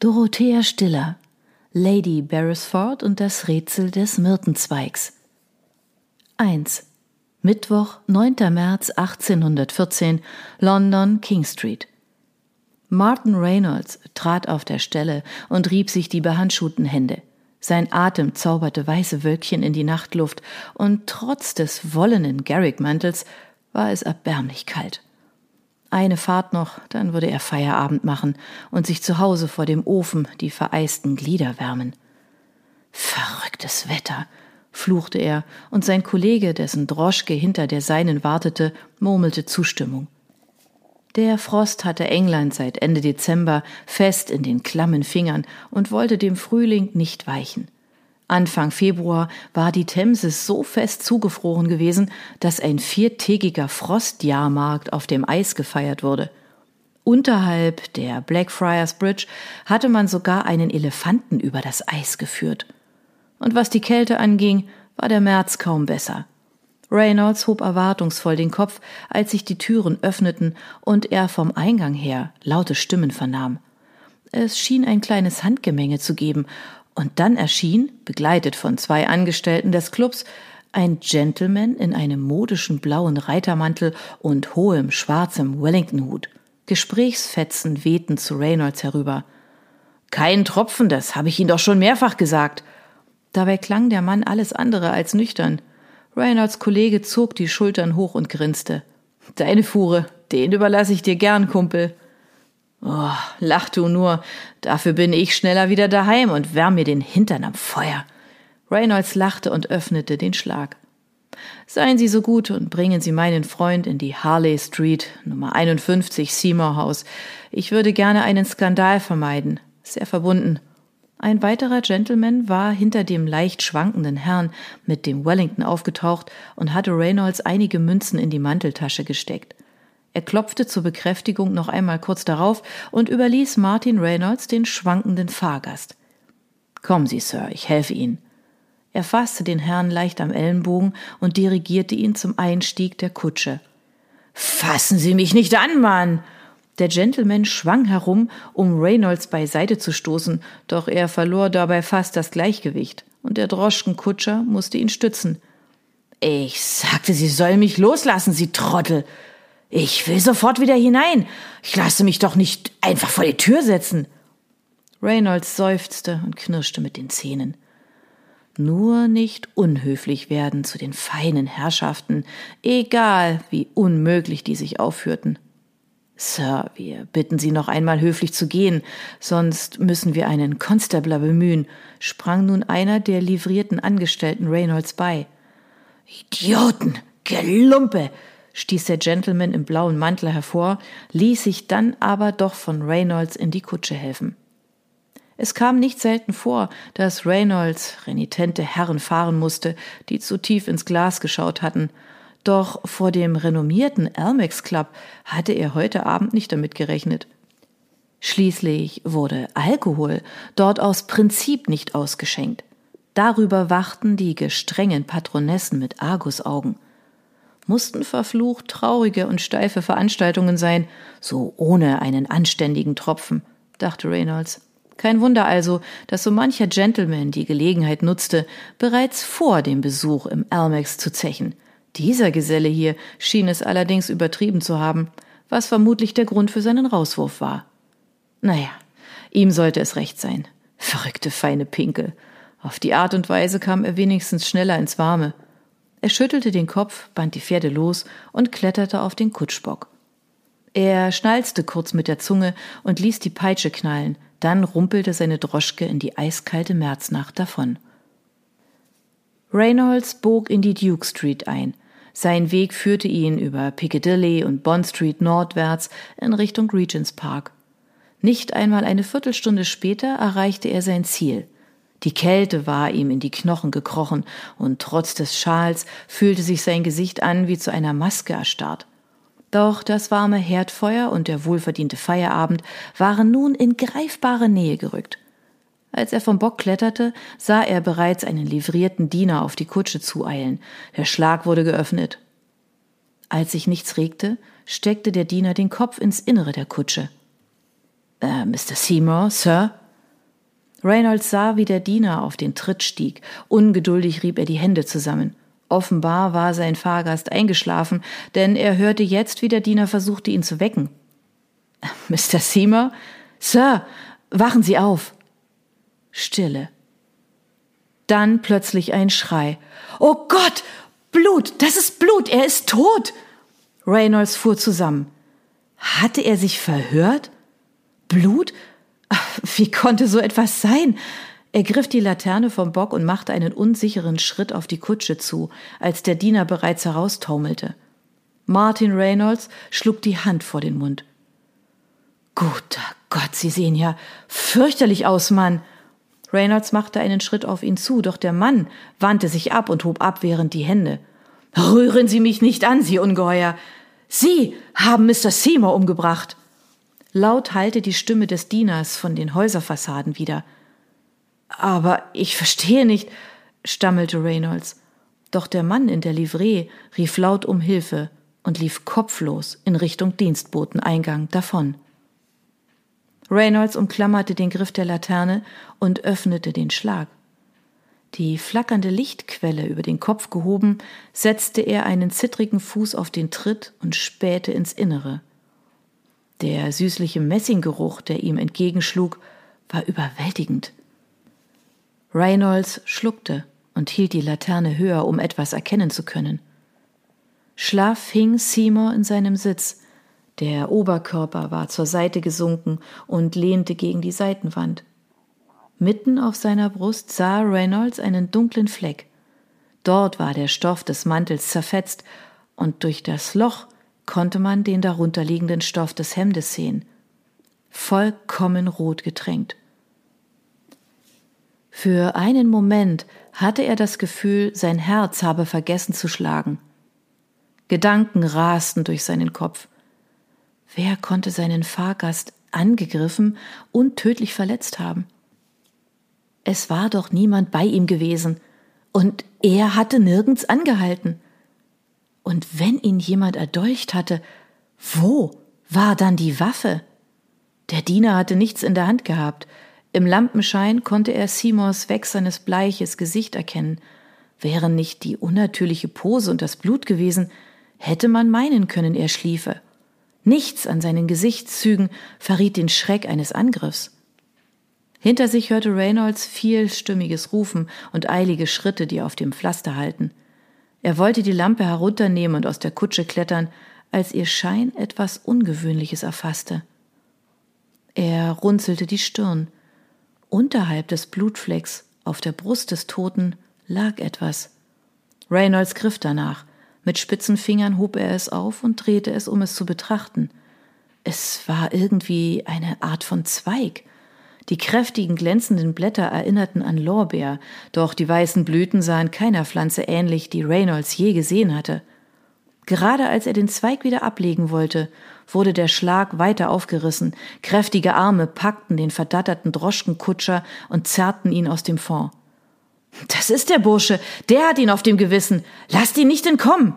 Dorothea Stiller, Lady Beresford und das Rätsel des Myrtenzweigs. 1. Mittwoch, 9. März 1814, London, King Street. Martin Reynolds trat auf der Stelle und rieb sich die behandschuhten Hände. Sein Atem zauberte weiße Wölkchen in die Nachtluft, und trotz des wollenen Garrick-Mantels war es erbärmlich kalt. Eine Fahrt noch, dann würde er Feierabend machen und sich zu Hause vor dem Ofen die vereisten Glieder wärmen. Verrücktes Wetter, fluchte er, und sein Kollege, dessen Droschke hinter der seinen wartete, murmelte Zustimmung. Der Frost hatte England seit Ende Dezember fest in den klammen Fingern und wollte dem Frühling nicht weichen. Anfang Februar war die Themse so fest zugefroren gewesen, dass ein viertägiger Frostjahrmarkt auf dem Eis gefeiert wurde. Unterhalb der Blackfriars Bridge hatte man sogar einen Elefanten über das Eis geführt. Und was die Kälte anging, war der März kaum besser. Reynolds hob erwartungsvoll den Kopf, als sich die Türen öffneten und er vom Eingang her laute Stimmen vernahm. Es schien ein kleines Handgemenge zu geben, und dann erschien, begleitet von zwei Angestellten des Clubs, ein Gentleman in einem modischen blauen Reitermantel und hohem schwarzem Wellingtonhut. Gesprächsfetzen wehten zu Reynolds herüber. Kein Tropfen, das habe ich Ihnen doch schon mehrfach gesagt. Dabei klang der Mann alles andere als nüchtern. Reynolds Kollege zog die Schultern hoch und grinste. Deine Fuhre, den überlasse ich dir gern, Kumpel. Oh, lach du nur. Dafür bin ich schneller wieder daheim und wärm mir den Hintern am Feuer. Reynolds lachte und öffnete den Schlag. Seien Sie so gut und bringen Sie meinen Freund in die Harley Street, Nummer 51, Seymour House. Ich würde gerne einen Skandal vermeiden. Sehr verbunden. Ein weiterer Gentleman war hinter dem leicht schwankenden Herrn mit dem Wellington aufgetaucht und hatte Reynolds einige Münzen in die Manteltasche gesteckt. Er klopfte zur Bekräftigung noch einmal kurz darauf und überließ Martin Reynolds den schwankenden Fahrgast. Kommen Sie, Sir, ich helfe Ihnen. Er fasste den Herrn leicht am Ellenbogen und dirigierte ihn zum Einstieg der Kutsche. Fassen Sie mich nicht an, Mann! Der Gentleman schwang herum, um Reynolds beiseite zu stoßen, doch er verlor dabei fast das Gleichgewicht, und der Droschkenkutscher musste ihn stützen. Ich sagte, Sie sollen mich loslassen, Sie Trottel! Ich will sofort wieder hinein. Ich lasse mich doch nicht einfach vor die Tür setzen. Reynolds seufzte und knirschte mit den Zähnen. Nur nicht unhöflich werden zu den feinen Herrschaften, egal wie unmöglich die sich aufführten. Sir, wir bitten Sie noch einmal höflich zu gehen, sonst müssen wir einen Constabler bemühen, sprang nun einer der livrierten Angestellten Reynolds bei. Idioten, Gelumpe, stieß der Gentleman im blauen Mantel hervor, ließ sich dann aber doch von Reynolds in die Kutsche helfen. Es kam nicht selten vor, dass Reynolds renitente Herren fahren musste, die zu tief ins Glas geschaut hatten, doch vor dem renommierten Elmex Club hatte er heute Abend nicht damit gerechnet. Schließlich wurde Alkohol dort aus Prinzip nicht ausgeschenkt. Darüber wachten die gestrengen Patronessen mit Argusaugen mussten verflucht traurige und steife Veranstaltungen sein, so ohne einen anständigen Tropfen, dachte Reynolds. Kein Wunder also, dass so mancher Gentleman die Gelegenheit nutzte, bereits vor dem Besuch im Almex zu zechen. Dieser Geselle hier schien es allerdings übertrieben zu haben, was vermutlich der Grund für seinen Rauswurf war. Naja, ihm sollte es recht sein. Verrückte feine Pinkel. Auf die Art und Weise kam er wenigstens schneller ins Warme. Er schüttelte den Kopf, band die Pferde los und kletterte auf den Kutschbock. Er schnalzte kurz mit der Zunge und ließ die Peitsche knallen, dann rumpelte seine Droschke in die eiskalte Märznacht davon. Reynolds bog in die Duke Street ein. Sein Weg führte ihn über Piccadilly und Bond Street nordwärts in Richtung Regents Park. Nicht einmal eine Viertelstunde später erreichte er sein Ziel – die Kälte war ihm in die Knochen gekrochen, und trotz des Schals fühlte sich sein Gesicht an wie zu einer Maske erstarrt. Doch das warme Herdfeuer und der wohlverdiente Feierabend waren nun in greifbare Nähe gerückt. Als er vom Bock kletterte, sah er bereits einen livrierten Diener auf die Kutsche zueilen. Der Schlag wurde geöffnet. Als sich nichts regte, steckte der Diener den Kopf ins Innere der Kutsche. Äh, Mr. Seymour, Sir? Reynolds sah, wie der Diener auf den Tritt stieg. Ungeduldig rieb er die Hände zusammen. Offenbar war sein Fahrgast eingeschlafen, denn er hörte jetzt, wie der Diener versuchte, ihn zu wecken. Mr. Seymour? Sir, wachen Sie auf. Stille. Dann plötzlich ein Schrei. Oh Gott! Blut! Das ist Blut! Er ist tot! Reynolds fuhr zusammen. Hatte er sich verhört? Blut? Wie konnte so etwas sein? Er griff die Laterne vom Bock und machte einen unsicheren Schritt auf die Kutsche zu, als der Diener bereits heraustaumelte. Martin Reynolds schlug die Hand vor den Mund. Guter Gott, Sie sehen ja fürchterlich aus, Mann. Reynolds machte einen Schritt auf ihn zu, doch der Mann wandte sich ab und hob abwehrend die Hände. Rühren Sie mich nicht an, Sie Ungeheuer. Sie haben Mr. Seymour umgebracht. Laut hallte die Stimme des Dieners von den Häuserfassaden wieder. Aber ich verstehe nicht, stammelte Reynolds. Doch der Mann in der Livree rief laut um Hilfe und lief kopflos in Richtung Dienstboteneingang davon. Reynolds umklammerte den Griff der Laterne und öffnete den Schlag. Die flackernde Lichtquelle über den Kopf gehoben, setzte er einen zittrigen Fuß auf den Tritt und spähte ins Innere. Der süßliche Messinggeruch, der ihm entgegenschlug, war überwältigend. Reynolds schluckte und hielt die Laterne höher, um etwas erkennen zu können. Schlaff hing Seymour in seinem Sitz, der Oberkörper war zur Seite gesunken und lehnte gegen die Seitenwand. Mitten auf seiner Brust sah Reynolds einen dunklen Fleck. Dort war der Stoff des Mantels zerfetzt, und durch das Loch konnte man den darunterliegenden Stoff des Hemdes sehen, vollkommen rot getränkt. Für einen Moment hatte er das Gefühl, sein Herz habe vergessen zu schlagen. Gedanken rasten durch seinen Kopf. Wer konnte seinen Fahrgast angegriffen und tödlich verletzt haben? Es war doch niemand bei ihm gewesen, und er hatte nirgends angehalten. Und wenn ihn jemand erdolcht hatte, wo war dann die Waffe? Der Diener hatte nichts in der Hand gehabt. Im Lampenschein konnte er Simons wächsernes bleiches Gesicht erkennen. Wären nicht die unnatürliche Pose und das Blut gewesen, hätte man meinen können, er schliefe. Nichts an seinen Gesichtszügen verriet den Schreck eines Angriffs. Hinter sich hörte Reynolds vielstimmiges Rufen und eilige Schritte, die auf dem Pflaster halten. Er wollte die Lampe herunternehmen und aus der Kutsche klettern, als ihr Schein etwas Ungewöhnliches erfasste. Er runzelte die Stirn. Unterhalb des Blutflecks auf der Brust des Toten lag etwas. Reynolds griff danach. Mit spitzen Fingern hob er es auf und drehte es, um es zu betrachten. Es war irgendwie eine Art von Zweig. Die kräftigen, glänzenden Blätter erinnerten an Lorbeer, doch die weißen Blüten sahen keiner Pflanze ähnlich, die Reynolds je gesehen hatte. Gerade als er den Zweig wieder ablegen wollte, wurde der Schlag weiter aufgerissen, kräftige Arme packten den verdatterten Droschkenkutscher und zerrten ihn aus dem Fond. Das ist der Bursche, der hat ihn auf dem Gewissen. Lasst ihn nicht entkommen.